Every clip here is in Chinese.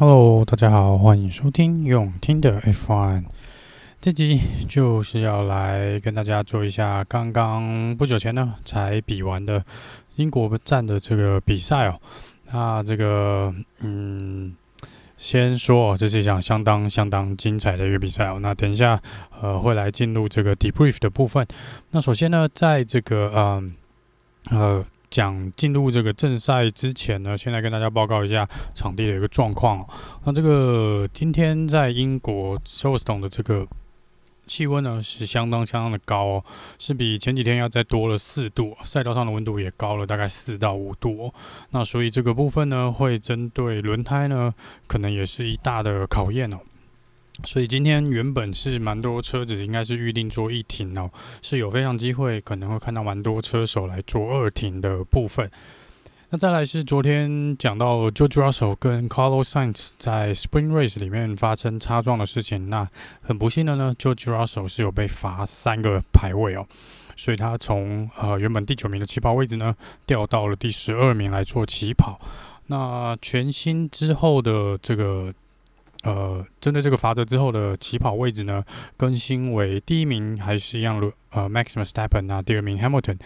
Hello，大家好，欢迎收听永听的 F1。这集就是要来跟大家做一下刚刚不久前呢才比完的英国站的这个比赛哦。那这个嗯，先说哦这是一场相当相当精彩的一个比赛哦。那等一下呃会来进入这个 debrief 的部分。那首先呢，在这个嗯。呃讲进入这个正赛之前呢，先来跟大家报告一下场地的一个状况。那这个今天在英国 so stone 的这个气温呢是相当相当的高哦，是比前几天要再多了四度，赛道上的温度也高了大概四到五度哦。那所以这个部分呢，会针对轮胎呢，可能也是一大的考验哦。所以今天原本是蛮多车子应该是预定做一停哦，是有非常机会可能会看到蛮多车手来做二停的部分。那再来是昨天讲到 George Russell 跟 Carlos Sainz 在 Spring Race 里面发生擦撞的事情，那很不幸的呢，George Russell 是有被罚三个排位哦，所以他从呃原本第九名的起跑位置呢掉到了第十二名来做起跑。那全新之后的这个。呃，针对这个罚则之后的起跑位置呢，更新为第一名还是一样，呃，Max Verstappen 那第二名 Hamilton，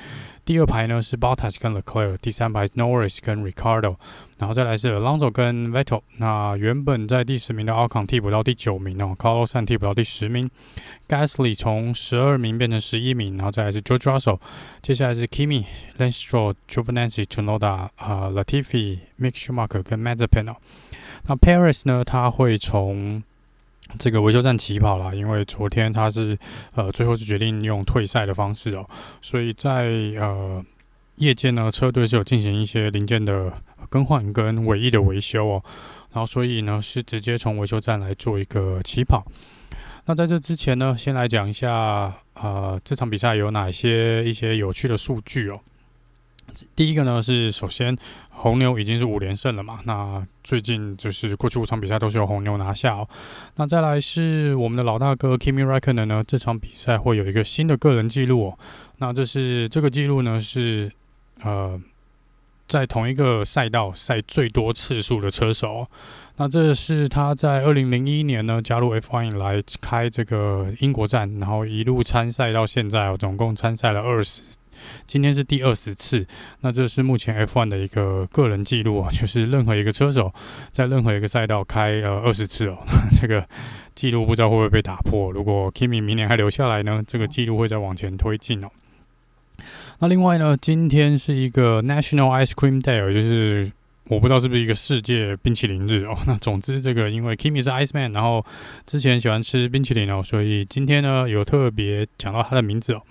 第二排呢是 Bottas 跟 Leclerc，第三排 Norris 跟 Ricardo，然后再来是 Alonso 跟 Vettel。那原本在第十名的 Alcon 替补到第九名哦，Carlos Sainz 替补到第十名，Gasly 从十二名变成十一名，然后再来是 George Russell，接下来是 Kimi、Lance Stroll、Giovinazzi、Tsunoda、呃 Latifi、Mick Schumacher 跟 Mazepin 哦。那 Perez 呢？他会从这个维修站起跑啦，因为昨天他是呃最后是决定用退赛的方式哦，所以在呃夜间呢，车队是有进行一些零件的更换跟尾翼的维修哦，然后所以呢是直接从维修站来做一个起跑。那在这之前呢，先来讲一下呃这场比赛有哪些一些有趣的数据哦。第一个呢是，首先红牛已经是五连胜了嘛，那最近就是过去五场比赛都是由红牛拿下哦。那再来是我们的老大哥 Kimi Räikkönen 呢，这场比赛会有一个新的个人纪录哦。那这是这个纪录呢是呃在同一个赛道赛最多次数的车手。那这是他在二零零一年呢加入 F1 来开这个英国站，然后一路参赛到现在哦，总共参赛了二十。今天是第二十次，那这是目前 F1 的一个个人记录啊，就是任何一个车手在任何一个赛道开呃二十次哦，这个记录不知道会不会被打破。如果 Kimi 明年还留下来呢，这个记录会再往前推进哦。那另外呢，今天是一个 National Ice Cream Day，就是我不知道是不是一个世界冰淇淋日哦。那总之这个因为 Kimi 是 Ice Man，然后之前喜欢吃冰淇淋哦，所以今天呢有特别讲到他的名字哦。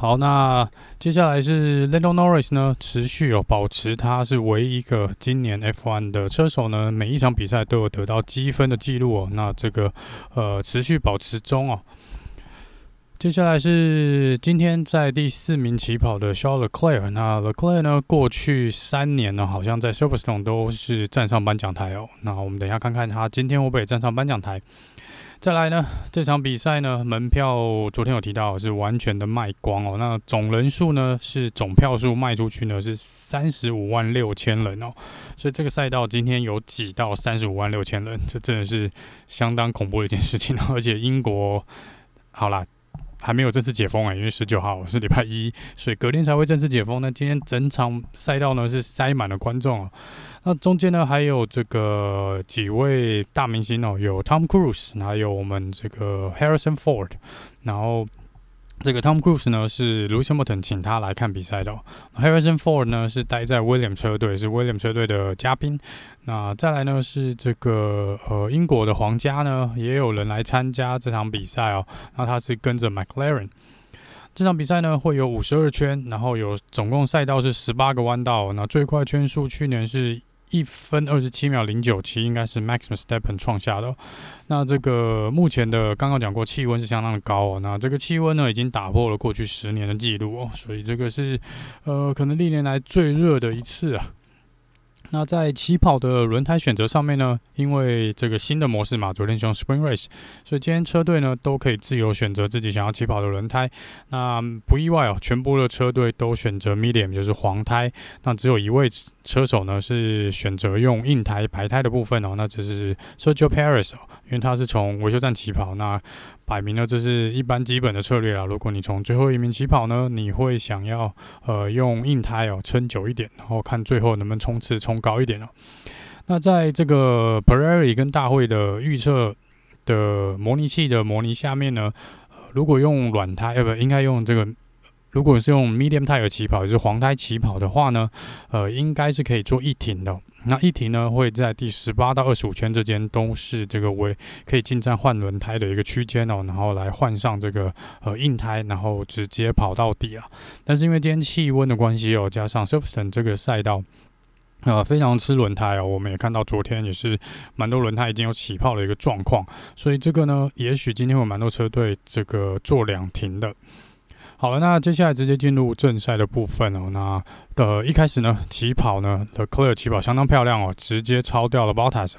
好，那接下来是 Lando Norris 呢，持续哦保持他是唯一一个今年 F1 的车手呢，每一场比赛都有得到积分的记录哦。那这个呃持续保持中哦。接下来是今天在第四名起跑的 Charles Leclerc，那 Leclerc 呢，过去三年呢，好像在 s u p e r s t o n e 都是站上颁奖台哦。那我们等一下看看他今天会不会站上颁奖台。再来呢，这场比赛呢，门票昨天有提到是完全的卖光哦。那总人数呢，是总票数卖出去呢是三十五万六千人哦。所以这个赛道今天有挤到三十五万六千人，这真的是相当恐怖的一件事情。而且英国，好啦。还没有正式解封哎，因为十九号是礼拜一，所以隔天才会正式解封。那今天整场赛道呢是塞满了观众哦。那中间呢还有这个几位大明星哦，有 Tom Cruise，还有我们这个 Harrison Ford，然后。这个 Tom Cruise 呢是 Lewis Hamilton 请他来看比赛的，哦，Harrison Ford 呢是待在 William 车队，是 William 车队的嘉宾。那再来呢是这个呃英国的皇家呢也有人来参加这场比赛哦，那他是跟着 McLaren。这场比赛呢会有五十二圈，然后有总共赛道是十八个弯道，那最快圈数去年是。一分二十七秒零九七，应该是 Max Verstappen 创下的。那这个目前的刚刚讲过，气温是相当的高哦。那这个气温呢，已经打破了过去十年的记录哦。所以这个是呃，可能历年来最热的一次啊。那在起跑的轮胎选择上面呢，因为这个新的模式嘛，昨天是用 Spring Race，所以今天车队呢都可以自由选择自己想要起跑的轮胎。那不意外哦，全部的车队都选择 Medium，就是黄胎。那只有一位车手呢是选择用硬胎白胎的部分哦，那就是 Sergio Perez 哦，因为他是从维修站起跑，那摆明了这是一般基本的策略啊。如果你从最后一名起跑呢，你会想要呃用硬胎哦撑久一点，然后看最后能不能冲刺冲。高一点了。那在这个 Pirelli 跟大会的预测的模拟器的模拟下面呢，如果用软胎，呃，不，应该用这个，如果是用 medium tire 起跑，就是黄胎起跑的话呢，呃，应该是可以做一停的。那一停呢，会在第十八到二十五圈之间都是这个为可以进站换轮胎的一个区间哦，然后来换上这个呃硬胎，然后直接跑到底啊。但是因为今天气温的关系哦，加上 Silverstone 这个赛道。呃，非常吃轮胎哦，我们也看到昨天也是蛮多轮胎已经有起泡的一个状况，所以这个呢，也许今天有蛮多车队这个做两停的。好了，那接下来直接进入正赛的部分哦。那的、一开始呢，起跑呢，The Clear 起跑相当漂亮哦，直接超掉了 Bottas，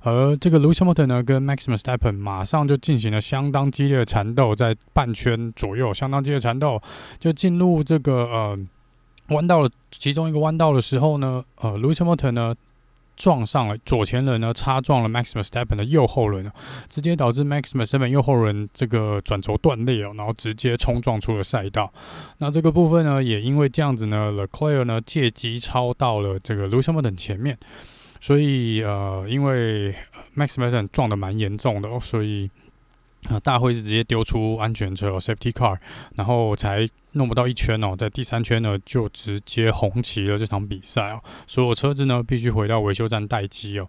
而这个 l u c i a m o t o n 呢跟 Max Verstappen 马上就进行了相当激烈的缠斗，在半圈左右相当激烈的缠斗，就进入这个呃。弯道了其中一个弯道的时候呢，呃 l u c i a m o t o n 呢撞上了左前轮呢，擦撞了 Max Verstappen 的右后轮，直接导致 Max Verstappen 右后轮这个转轴断裂哦，然后直接冲撞出了赛道。那这个部分呢，也因为这样子呢，Leclerc 呢借机超到了这个 Lewis Hamilton 前面，所以呃，因为 Max Verstappen 撞的蛮严重的哦，所以。啊！大会是直接丢出安全车，Safety Car，然后才弄不到一圈哦，在第三圈呢就直接红旗了这场比赛哦，所有车子呢必须回到维修站待机哦。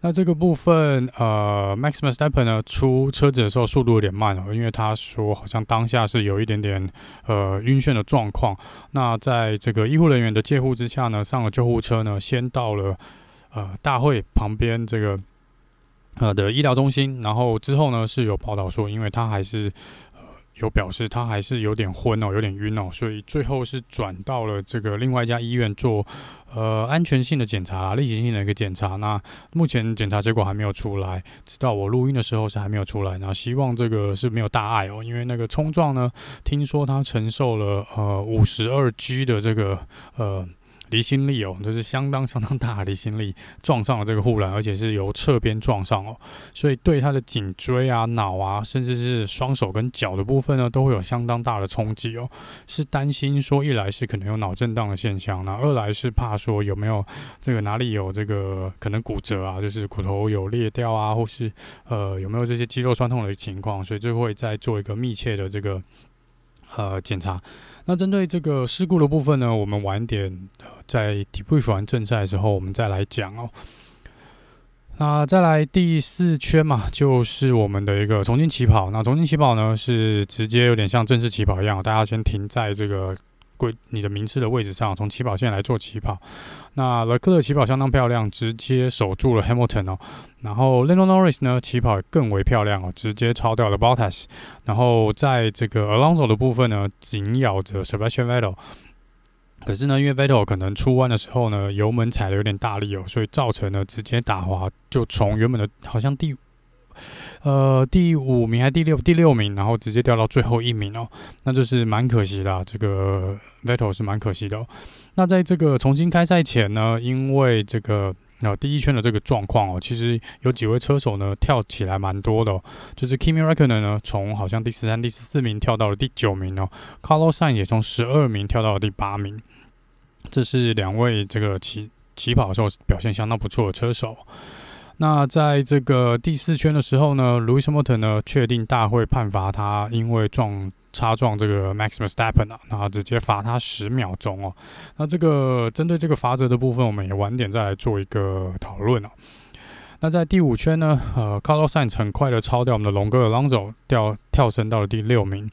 那这个部分，呃，Max Verstappen 呢出车子的时候速度有点慢哦，因为他说好像当下是有一点点呃晕眩的状况。那在这个医护人员的介护之下呢，上了救护车呢，先到了呃大会旁边这个。呃的医疗中心，然后之后呢是有报道说，因为他还是呃有表示他还是有点昏哦，有点晕哦，所以最后是转到了这个另外一家医院做呃安全性的检查，例行性的一个检查。那目前检查结果还没有出来，直到我录音的时候是还没有出来。那希望这个是没有大碍哦，因为那个冲撞呢，听说他承受了呃五十二 G 的这个呃。离心力哦，就是相当相当大的离心力撞上了这个护栏，而且是由侧边撞上哦，所以对他的颈椎啊、脑啊，甚至是双手跟脚的部分呢，都会有相当大的冲击哦。是担心说，一来是可能有脑震荡的现象，那二来是怕说有没有这个哪里有这个可能骨折啊，就是骨头有裂掉啊，或是呃有没有这些肌肉酸痛的情况，所以就会再做一个密切的这个呃检查。那针对这个事故的部分呢，我们晚点在 debrief 完正赛的时候，我们再来讲哦。那再来第四圈嘛，就是我们的一个重新起跑。那重新起跑呢，是直接有点像正式起跑一样，大家先停在这个。归你的名次的位置上，从起跑线来做起跑。那勒克的起跑相当漂亮，直接守住了 Hamilton 哦。然后 Lando Norris 呢，起跑更为漂亮哦，直接超掉了 Bottas。然后在这个 Alonso 的部分呢，紧咬着 Sebastian Vettel。可是呢，因为 Vettel 可能出弯的时候呢，油门踩的有点大力哦，所以造成了直接打滑，就从原本的好像第。呃，第五名还第六？第六名，然后直接掉到最后一名哦，那就是蛮可惜的。这个 Vettel 是蛮可惜的哦。那在这个重新开赛前呢，因为这个那第一圈的这个状况哦，其实有几位车手呢跳起来蛮多的哦，就是 Kimi r e c k o n e r 呢从好像第十三、第十四名跳到了第九名哦，Carlos s a n 也从十二名跳到了第八名，这是两位这个起起跑的时候表现相当不错的车手。那在这个第四圈的时候呢，Louis Hamilton 呢确定大会判罚他，因为撞擦撞这个 Max Verstappen 啊，然后直接罚他十秒钟哦。那这个针对这个罚则的部分，我们也晚点再来做一个讨论哦。那在第五圈呢，呃，Carlos Sainz 很快的超掉我们的龙哥 Alonso，掉跳升到了第六名。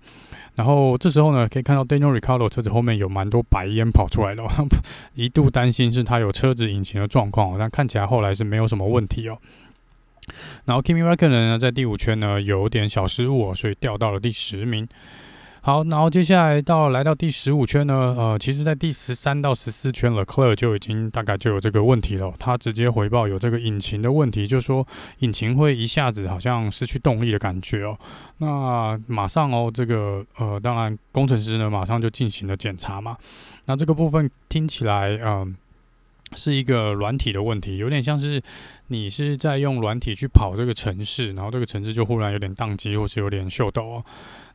然后这时候呢，可以看到 Daniel Ricardo 车子后面有蛮多白烟跑出来的，哦 一度担心是他有车子引擎的状况，但看起来后来是没有什么问题哦。然后 Kimi r a c k o n e n 呢，在第五圈呢有点小失误，哦所以掉到了第十名。好，然后接下来到来到第十五圈呢，呃，其实在第十三到十四圈了，Leclerc 就已经大概就有这个问题了。他直接回报有这个引擎的问题，就是说引擎会一下子好像失去动力的感觉哦。那马上哦，这个呃，当然工程师呢马上就进行了检查嘛。那这个部分听起来，嗯、是一个软体的问题，有点像是你是在用软体去跑这个城市，然后这个城市就忽然有点宕机，或是有点秀逗哦。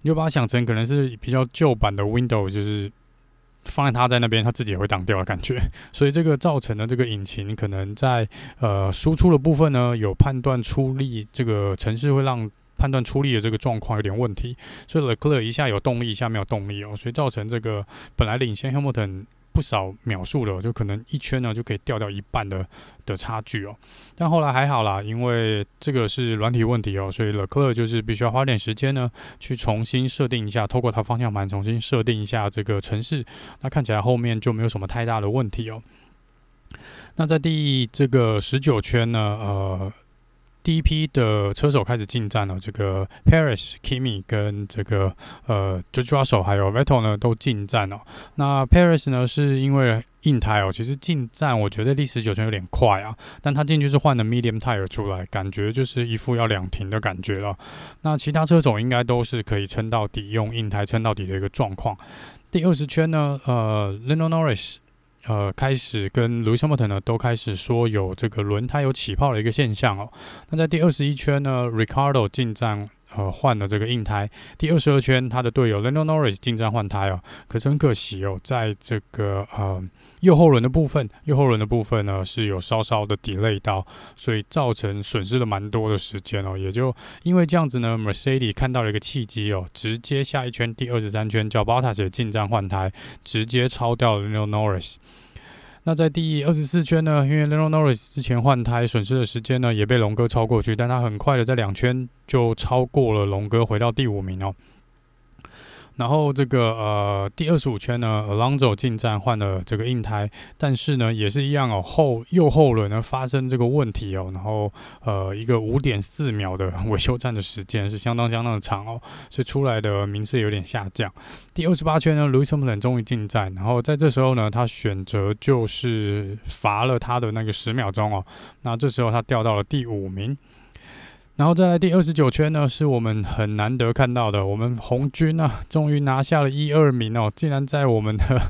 你就把它想成可能是比较旧版的 Windows，就是放在它在那边，它自己也会挡掉的感觉。所以这个造成的这个引擎可能在呃输出的部分呢，有判断出力，这个城市会让判断出力的这个状况有点问题。所以 lecler 一下有动力，一下没有动力哦，所以造成这个本来领先 Hamilton。不少秒数了，就可能一圈呢就可以掉掉一半的的差距哦。但后来还好啦，因为这个是软体问题哦，所以勒克莱就是必须要花点时间呢，去重新设定一下，透过它方向盘重新设定一下这个城市。那看起来后面就没有什么太大的问题哦。那在第这个十九圈呢，呃。第一批的车手开始进站了，这个 Perez、Kimi 跟这个呃 George Russell 还有 Vettel 呢都进站了。那 Perez 呢是因为硬胎哦，其实进站我觉得第十九圈有点快啊，但他进去是换了 Medium Tire 出来，感觉就是一副要两停的感觉了。那其他车手应该都是可以撑到底，用硬胎撑到底的一个状况。第二十圈呢，呃，Lando Norris。呃，开始跟 Lewis Hamilton 呢，都开始说有这个轮胎有起泡的一个现象哦。那在第二十一圈呢，Ricardo 进站，呃，换了这个硬胎。第二十二圈，他的队友 Lando Norris 进站换胎哦。可是很可惜哦，在这个呃。右后轮的部分，右后轮的部分呢是有稍稍的 delay 到，所以造成损失了蛮多的时间哦。也就因为这样子呢，Mercedes 看到了一个契机哦，直接下一圈第二十三圈叫 Bottas 进站换胎，直接超掉了 Lando Norris。那在第二十四圈呢，因为 Lando Norris 之前换胎损失的时间呢也被龙哥超过去，但他很快的在两圈就超过了龙哥，回到第五名哦。然后这个呃第二十五圈呢，Alonso 进站换了这个硬胎，但是呢也是一样哦，后右后轮呢发生这个问题哦，然后呃一个五点四秒的维修站的时间是相当相当的长哦，所以出来的名次有点下降。第二十八圈呢，Lewis Hamilton 终于进站，然后在这时候呢，他选择就是罚了他的那个十秒钟哦，那这时候他掉到了第五名。然后再来第二十九圈呢，是我们很难得看到的，我们红军啊，终于拿下了一二名哦！竟然在我们的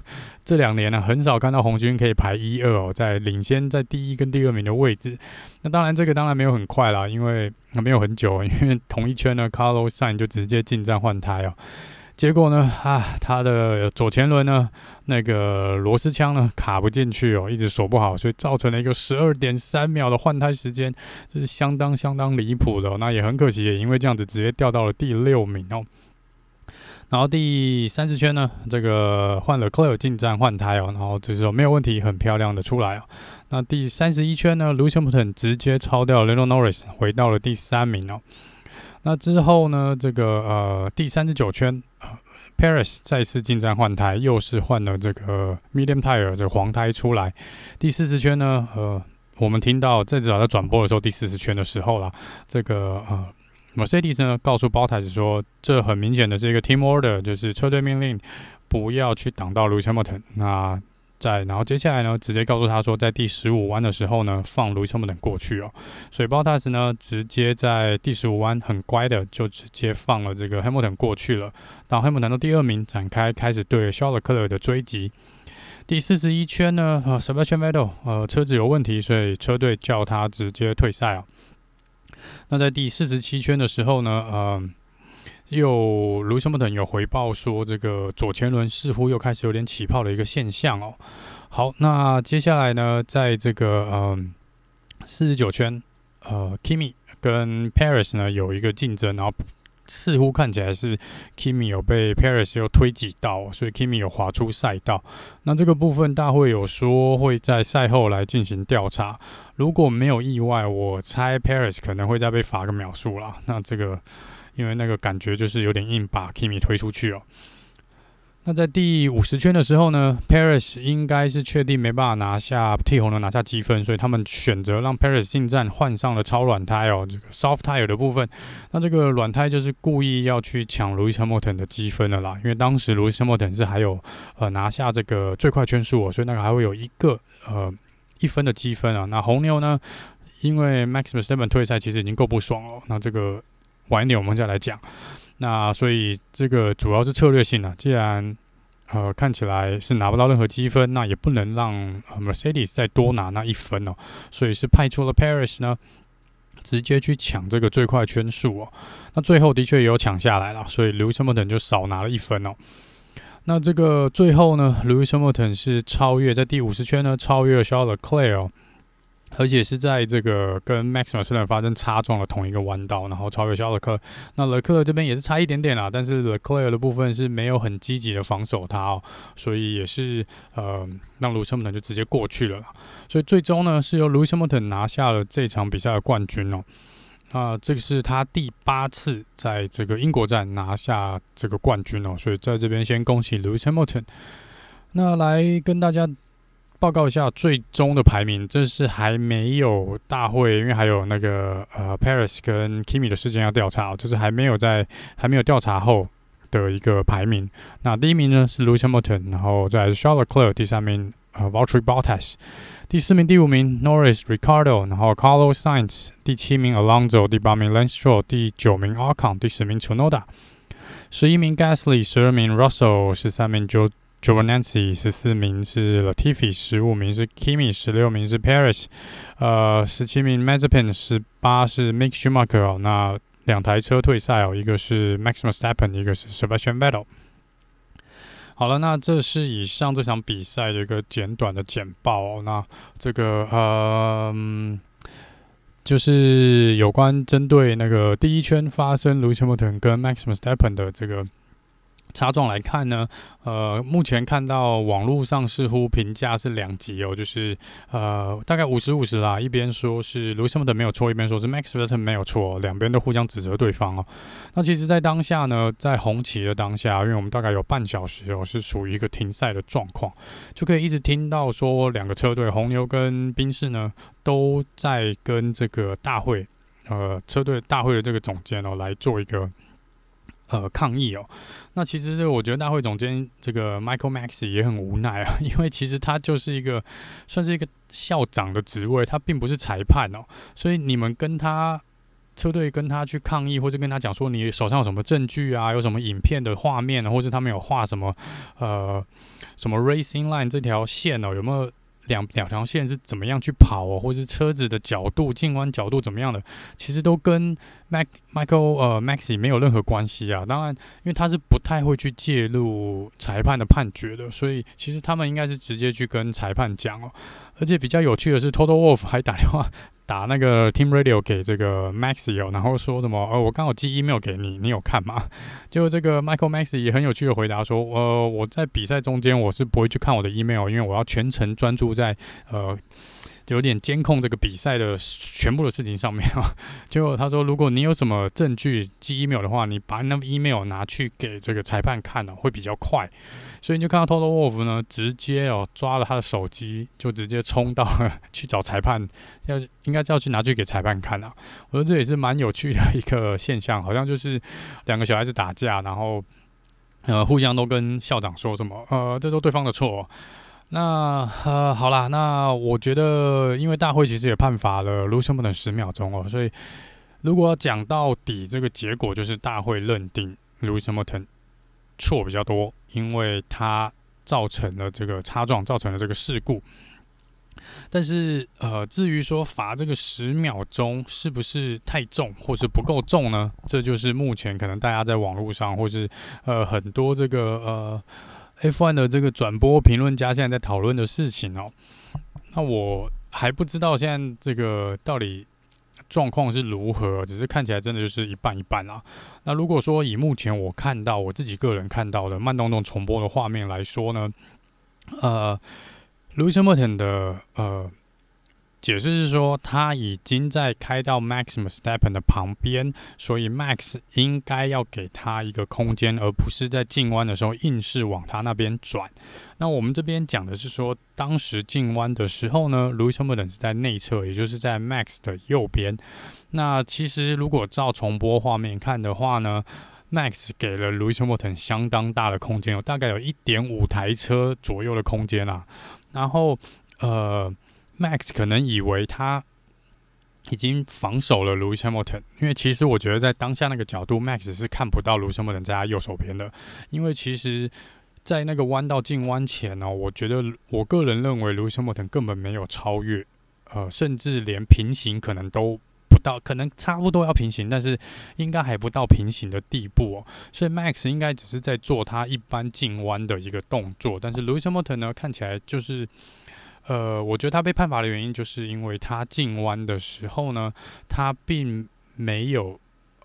这两年呢、很少看到红军可以排一二哦，在领先在第一跟第二名的位置。那当然，这个当然没有很快啦，因为没有很久，因为同一圈呢，Carlos Sainz 就直接进站换胎哦。结果呢，啊，他的左前轮呢，那个螺丝枪呢卡不进去哦，一直锁不好，所以造成了一个十二点三秒的换胎时间，这是相当相当离谱的。那也很可惜，也因为这样子直接掉到了第六名哦。然后第三十圈呢，这个换了 Leclerc 进站换胎哦，然后就是说没有问题，很漂亮的出来哦。那第三十一圈呢，Lewis Hamilton 直接超掉 Lando Norris，回到了第三名哦。那之后呢，这个呃第三十九圈。，Paris 再次进站换胎，又是换了这个 medium tire 这个黄胎出来。第四十圈呢，呃，我们听到在至少在转播的时候，第四十圈的时候啦，这个呃，Mercedes 呢告诉 Bottas 说，这很明显的是一个 team order，就是车队命令，不要去挡到 Lewis Hamilton。那在，然后接下来呢，直接告诉他说，在第十五弯的时候呢，放 Lewis Hamilton 过去哦。所以 Bottas 呢，直接在第十五弯很乖的就直接放了这个 Hamilton 过去了。然后 Hamilton 的第二名展开开始对 Charles Leclerc 的追击。第四十一圈呢，呃，Sebastian Vettel 呃车子有问题，所以车队叫他直接退赛啊。那在第四十七圈的时候呢，嗯、呃。又卢森堡等有回报说，这个左前轮似乎又开始有点起泡的一个现象哦。好，那接下来呢，在这个嗯四十九圈，呃，Kimi 跟 Paris 呢有一个竞争，然后似乎看起来是 Kimi 有被 Paris 又推挤到，所以 Kimi 有滑出赛道。那这个部分大会有说会在赛后来进行调查，如果没有意外，我猜 Paris 可能会再被罚个秒数啦。那这个。因为那个感觉就是有点硬，把 Kimi 推出去哦。那在第五十圈的时候呢，Paris 应该是确定没办法拿下替红牛拿下积分，所以他们选择让 Paris 进站换上了超软胎哦，这个 soft tire 的部分。那这个软胎就是故意要去抢 Louis Hamilton 的积分的啦，因为当时 Louis Hamilton 是还有呃拿下这个最快圈数哦，所以那个还会有一个呃一分的积分啊。那红牛呢，因为 Max Verstappen 退赛其实已经够不爽了，那这个晚一点我们再来讲。那所以这个主要是策略性的，既然呃看起来是拿不到任何积分，那也不能让 Mercedes 再多拿那一分哦，所以是派出了 Perez 呢，直接去抢这个最快圈数哦。那最后的确也有抢下来了，所以 Lewis Hamilton 就少拿了一分哦。那这个最后呢，Lewis Hamilton 是超越在第五十圈呢超越了 Charles Leclerc。而且是在这个跟 Max v e r s t a 发生擦撞的同一个弯道，然后超越肖勒克。那勒克勒这边也是差一点点啦，但是勒克勒的部分是没有很积极的防守他哦，所以也是呃让卢森堡就直接过去了啦。所以最终呢是由卢森堡拿下了这场比赛的冠军哦。那这个是他第八次在这个英国站拿下这个冠军哦，所以在这边先恭喜卢森堡。那来跟大家。报告一下最终的排名，这是还没有大会，因为还有那个呃，Paris 跟 Kimi 的事件要调查，就是还没有在还没有调查后的一个排名。那第一名呢是 Lewis Milton，然后再是 Charles Leclerc，第三名呃 Valtteri Bottas，第四名、第五名 Norris、Ricardo，然后 Carlos Sainz，第七名 Alonso，第八名 Lance Stroll，第九名 Ocon，第十名 Chunoda，十一名 Gasly，十二名 Russell，十三名 Jo Joe。Giovinazzi 十四名是 Latifi，十五名是 Kimi，十六名是 Perez，呃，十七名 Mazepin，十八是 Mick Schumacher 哦。那两台车退赛哦，一个是 Max Verstappen，一个是 Sebastian Vettel。好了，那这是以上这场比赛的一个简短的简报哦。那这个呃，就是有关针对那个第一圈发生 Lewis Hamilton 跟 Max Verstappen 的这个。擦撞来看呢，呃，目前看到网络上似乎评价是两极哦，就是呃，大概五十五十啦，一边说是 Lewis Hamilton 没有错，一边说是 Max v e r t o n 没有错，两边都互相指责对方哦。那其实，在当下呢，在红旗的当下，因为我们大概有半小时哦，是属于一个停赛的状况，就可以一直听到说两个车队，红牛跟宾士呢，都在跟这个大会，呃，车队大会的这个总监哦，来做一个。呃，抗议哦。那其实这个，我觉得大会总监这个 Michael Max 也很无奈啊，因为其实他就是一个算是一个校长的职位，他并不是裁判哦。所以你们跟他车队跟他去抗议，或者跟他讲说你手上有什么证据啊，有什么影片的画面，或者他们有画什么呃什么 Racing Line 这条线哦，有没有？两两条线是怎么样去跑哦，或者是车子的角度、进弯角度怎么样的，其实都跟 Mac Michael 呃 Maxi 没有任何关系啊。当然，因为他是不太会去介入裁判的判决的，所以其实他们应该是直接去跟裁判讲哦。而且比较有趣的是，Total Wolf 还打电话。打那个 Team Radio 给这个 Maxi 然后说什么？呃，我刚好寄 email 给你，你有看吗？就这个 Michael Maxi 也很有趣的回答说，呃，我在比赛中间我是不会去看我的 email，因为我要全程专注在呃。有点监控这个比赛的全部的事情上面啊。结果他说，如果你有什么证据寄 email 的话，你把那个 email 拿去给这个裁判看呢，会比较快。所以你就看到 Total Wolf 呢，直接哦抓了他的手机，就直接冲到了去找裁判，要应该是要去拿去给裁判看啊。我觉得这也是蛮有趣的一个现象，好像就是两个小孩子打架，然后呃互相都跟校长说什么，呃，这都对方的错。那呃，好啦，那我觉得，因为大会其实也判罚了卢森堡的十秒钟哦，所以如果要讲到底，这个结果就是大会认定卢森堡错比较多，因为他造成了这个擦撞，造成了这个事故。但是呃，至于说罚这个十秒钟是不是太重，或是不够重呢？这就是目前可能大家在网络上，或是呃很多这个呃。F1 的这个转播评论家现在在讨论的事情哦，那我还不知道现在这个到底状况是如何，只是看起来真的就是一半一半啊。那如果说以目前我看到我自己个人看到的慢动作重播的画面来说呢，呃，Lewis Hamilton 的呃。解释是说，他已经在开到 Max Verstappen 的旁边，所以 Max 应该要给他一个空间，而不是在进弯的时候硬是往他那边转。那我们这边讲的是说，当时进弯的时候呢，Lewis Hamilton 是在内侧，也就是在 Max 的右边。那其实如果照重播画面看的话呢，Max 给了 Lewis Hamilton 相当大的空间，有大概有一点五台车左右的空间啊。然后，呃，Max 可能以为他已经防守了 Lewis Hamilton，因为其实我觉得在当下那个角度，Max 是看不到 Lewis Hamilton 在他右手边的。因为其实，在那个弯道进弯前呢、我觉得我个人认为 Lewis Hamilton 根本没有超越，呃，甚至连平行可能都不。到可能差不多要平行，但是应该还不到平行的地步哦。所以 Max 应该只是在做他一般进弯的一个动作，但是 Lewis Hamilton 呢，看起来就是，呃，我觉得他被判罚的原因，就是因为他进弯的时候呢，他并没有。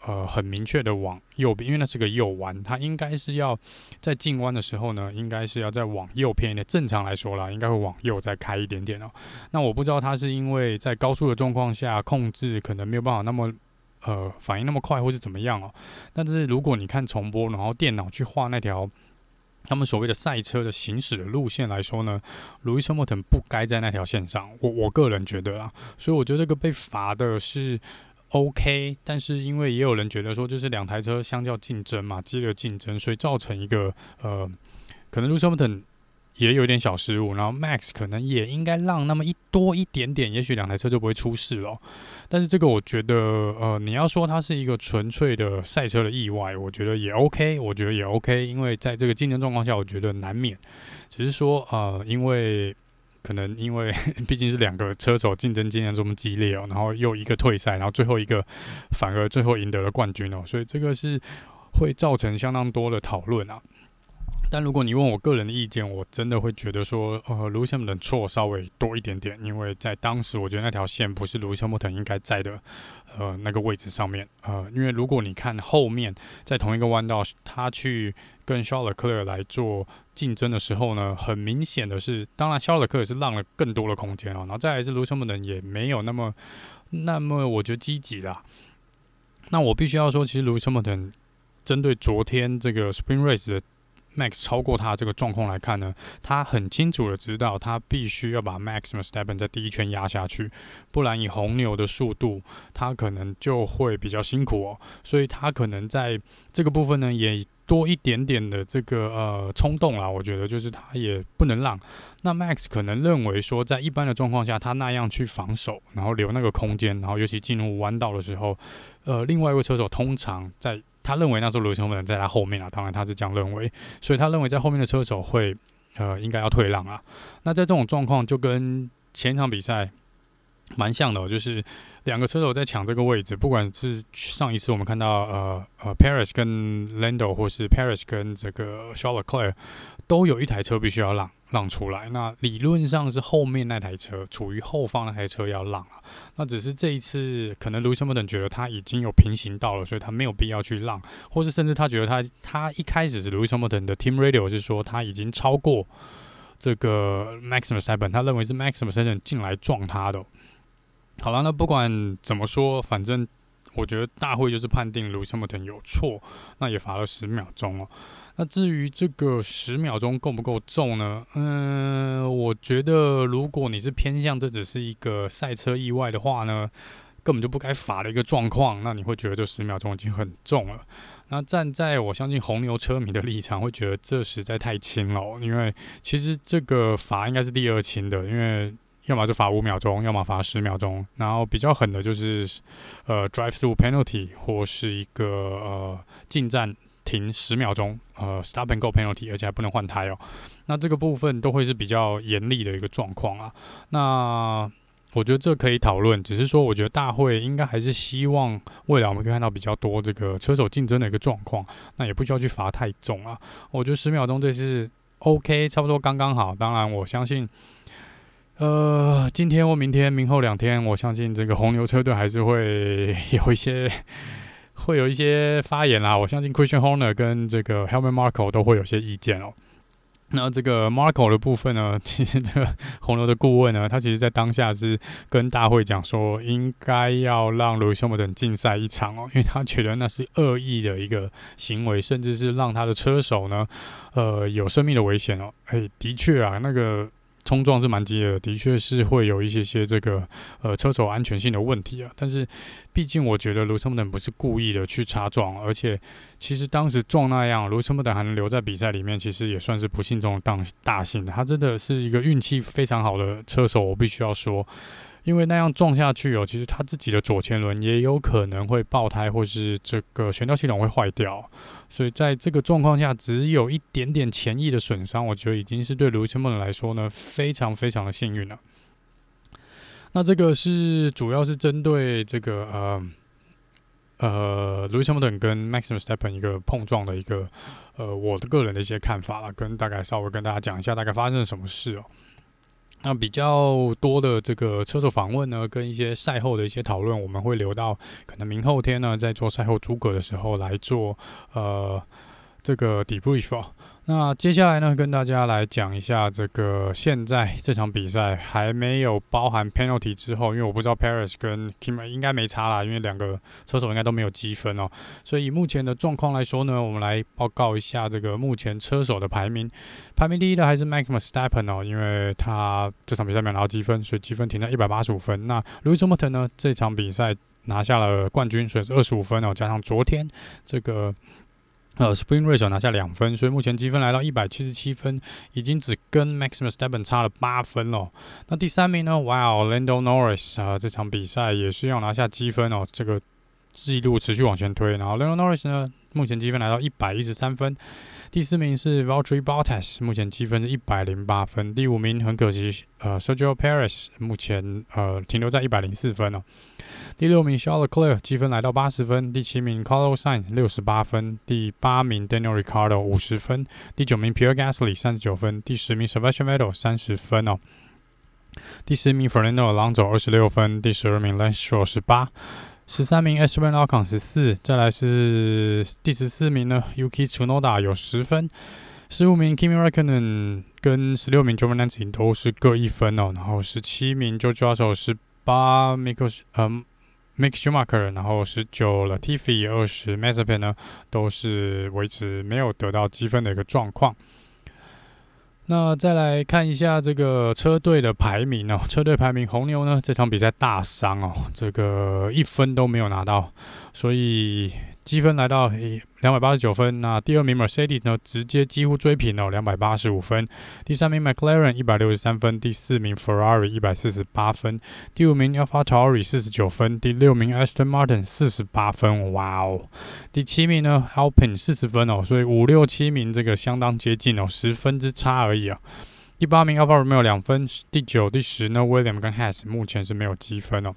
呃，很明确的往右边，因为那是个右弯，他应该是要在进弯的时候呢，应该是要再往右偏一点。正常来说啦，应该会往右再开一点点哦。那我不知道他是因为在高速的状况下控制可能没有办法那么呃反应那么快，或是怎么样哦。但是如果你看重播，然后电脑去画那条他们所谓的赛车的行驶的路线来说呢路易斯·莫腾不该在那条线上。我我个人觉得啦，所以我觉得这个被罚的是。OK，但是因为也有人觉得说，就是两台车相较竞争嘛，激烈竞争，所以造成一个呃，可能路易斯·莫腾也有点小失误，然后 Max 可能也应该让那么一多一点点，也许两台车就不会出事了。但是这个我觉得，呃，你要说它是一个纯粹的赛车的意外，我觉得也 OK，我觉得也 OK，因为在这个竞争状况下，我觉得难免，只是说呃，因为。可能因为 毕竟是两个车手竞争经验这么激烈哦，然后又一个退赛，然后最后一个反而最后赢得了冠军哦，所以这个是会造成相当多的讨论啊。但如果你问我个人的意见，我真的会觉得说，呃，Lewis Hamilton 的错稍微多一点点，因为在当时我觉得那条线不是 Lewis Hamilton 应该在的，呃，那个位置上面，呃，因为如果你看后面在同一个弯道，他去跟 Charles Leclerc 来做竞争的时候呢，很明显的是，当然 Charles Leclerc 是让了更多的空间哦，然后再来是 Lewis Hamilton 也没有那么那么我觉得积极啦。那我必须要说，其实 Lewis Hamilton 针对昨天这个 Spring Race 的。Max 超过他这个状况来看呢，他很清楚的知道他必须要把 Max Verstappen 在第一圈压下去，不然以红牛的速度，他可能就会比较辛苦哦。所以他可能在这个部分呢，也多一点点的这个呃冲动啦。我觉得就是他也不能让。那 Max 可能认为说，在一般的状况下，他那样去防守，然后留那个空间，然后尤其进入弯道的时候，呃，另外一位车手通常在。他认为那时候 Lewis Hamilton 在他后面啊，当然他是这样认为，所以他认为在后面的车手会呃应该要退让啊。那在这种状况就跟前一场比赛蛮像的，就是两个车手在抢这个位置，不管是上一次我们看到呃呃 Paris 跟 Lando，或是 Paris 跟这个 Charles Leclerc，都有一台车必须要让。让出来，那理论上是后面那台车处于后方那台车要让啊，那只是这一次可能 Lewis Hamilton 觉得他已经有平行道了，所以他没有必要去让，或是甚至他觉得他他一开始是 Lewis Hamilton 的 Team Radio 是说他已经超过这个 Max Verstappen，他认为是 Max Verstappen 进来撞他的。好了，那不管怎么说，反正我觉得大会就是判定 Lewis Hamilton 有错，那也罚了十秒钟哦。那至于这个十秒钟够不够重呢？嗯，我觉得如果你是偏向这只是一个赛车意外的话呢，根本就不该罚的一个状况，那你会觉得这十秒钟已经很重了。那站在我相信红牛车迷的立场，会觉得这实在太轻了，因为其实这个罚应该是第二轻的，因为要么就罚五秒钟，要么罚十秒钟，然后比较狠的就是呃 drive through penalty 或是一个呃进站。停十秒钟，呃，stop and go penalty，而且还不能换胎哦。那这个部分都会是比较严厉的一个状况啊。那我觉得这可以讨论，只是说我觉得大会应该还是希望未来我们可以看到比较多这个车手竞争的一个状况。那也不需要去罚太重啊。我觉得十秒钟这是 OK，差不多刚刚好。当然，我相信，呃，今天或明天、明后两天，我相信这个红牛车队还是会 有一些。会有一些发言啦，我相信 Christian Horner 跟这个 Helmut Marko 都会有些意见哦。那这个 Marco 的部分呢，其实这个红牛的顾问呢，他其实在当下是跟大会讲说，应该要让 Lewis Hamilton 禁赛一场哦，因为他觉得那是恶意的一个行为，甚至是让他的车手呢，呃，有生命的危险哦。哎，的确啊，那个。冲撞是蛮激烈的，的确是会有一些些这个呃车手安全性的问题啊。但是毕竟我觉得卢森堡等不是故意的去插撞，而且其实当时撞那样，卢森堡等还能留在比赛里面，其实也算是不幸中的大大幸。他真的是一个运气非常好的车手，我必须要说。因为那样撞下去哦，其实他自己的左前轮也有可能会爆胎，或是这个悬吊系统会坏掉。所以在这个状况下，只有一点点前翼的损伤，我觉得已经是对卢森堡顿来说呢，非常非常的幸运了。那这个是主要是针对这个呃呃卢森堡顿跟 Maxim s t e p p e n 一个碰撞的一个呃我的个人的一些看法了，跟大概稍微跟大家讲一下大概发生了什么事哦。那比较多的这个车手访问呢，跟一些赛后的一些讨论，我们会留到可能明后天呢，在做赛后诸葛的时候来做呃这个 debrief 哦。那接下来呢，跟大家来讲一下这个现在这场比赛还没有包含 penalty 之后，因为我不知道 Paris 跟 Kimi 应该没差啦，因为两个车手应该都没有积分哦。所以目前的状况来说呢，我们来报告一下这个目前车手的排名。排名第一的还是 Max Verstappen 哦，因为他这场比赛没有拿到积分，所以积分停在一百八十五分。那 Lewis Hamilton 呢，这场比赛拿下了冠军，所以是二十五分哦，加上昨天这个。呃，Spring Race 拿下两分，所以目前积分来到一百七十七分，已经只跟 Maximus t e p e n 差了八分了。那第三名呢？哇哦，Lando Norris 啊，这场比赛也是要拿下积分哦，这个记录持续往前推。然后 Lando Norris 呢，目前积分来到一百一十三分。第四名是 Valtteri Bottas，目前积分是一百零八分。第五名很可惜，呃，Sergio Perez 目前呃停留在一百零四分哦。第六名 Charles Leclerc 积分来到八十分。第七名 Carlos Sainz 六十八分。第八名 Daniel r i c a r d o 五十分。第九名 Pierre Gasly 三十九分。第十名 Sebastian Vettel 三十分哦。第十名 Fernando Alonso 二十六分。第十二名 Lance Stroll 十八。十三名 Esteban Ocon 十四，再来是第十四名呢，Yuki Tsunoda 有十分，十五名 Kimi Räikkönen 跟十六名 Giovinazzi 都是各一分哦，然后十七名 George Russell 十八 Mick 嗯 Mick Schumacher，然后十九 Latifi 二十 Mazepin 呢都是维持没有得到积分的一个状况。那再来看一下这个车队的排名哦，车队排名红牛呢这场比赛大伤哦，这个一分都没有拿到，所以。积分来到两百八十九分，那第二名 Mercedes 呢，直接几乎追平了两百八十五分。第三名 McLaren 一百六十三分，第四名 Ferrari 一百四十八分，第五名 AlphaTauri 四十九分，第六名 Aston Martin 四十八分，哇哦！第七名呢 Alpine 四十分哦，所以五六七名这个相当接近哦，十分之差而已啊。第八名 Alfa Romeo 两分，第九、第十呢 William 跟 Haas 目前是没有积分哦。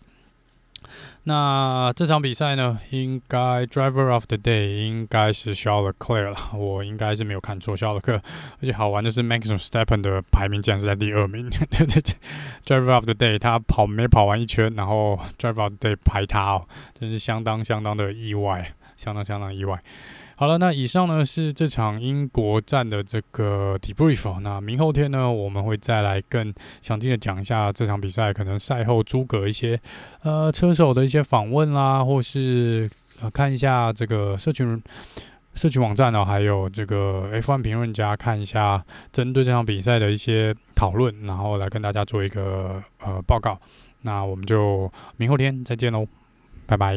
那这场比赛呢，应该 Driver of the Day 应该是肖勒克尔了，我应该是没有看错肖勒克尔而且好玩的是 m a x i m s t e p p e n 的排名竟然是在第二名，对对对，Driver of the Day 他跑没跑完一圈，然后 Driver of the Day 排他哦，真是相当相当的意外，相当相当意外。好了，那以上呢是这场英国站的这个 debrief。那明后天呢，我们会再来更详尽的讲一下这场比赛，可能赛后诸葛一些呃车手的一些访问啦，或是呃看一下这个社群社群网站呢，还有这个 F1 评论家看一下针对这场比赛的一些讨论，然后来跟大家做一个呃报告。那我们就明后天再见喽，拜拜。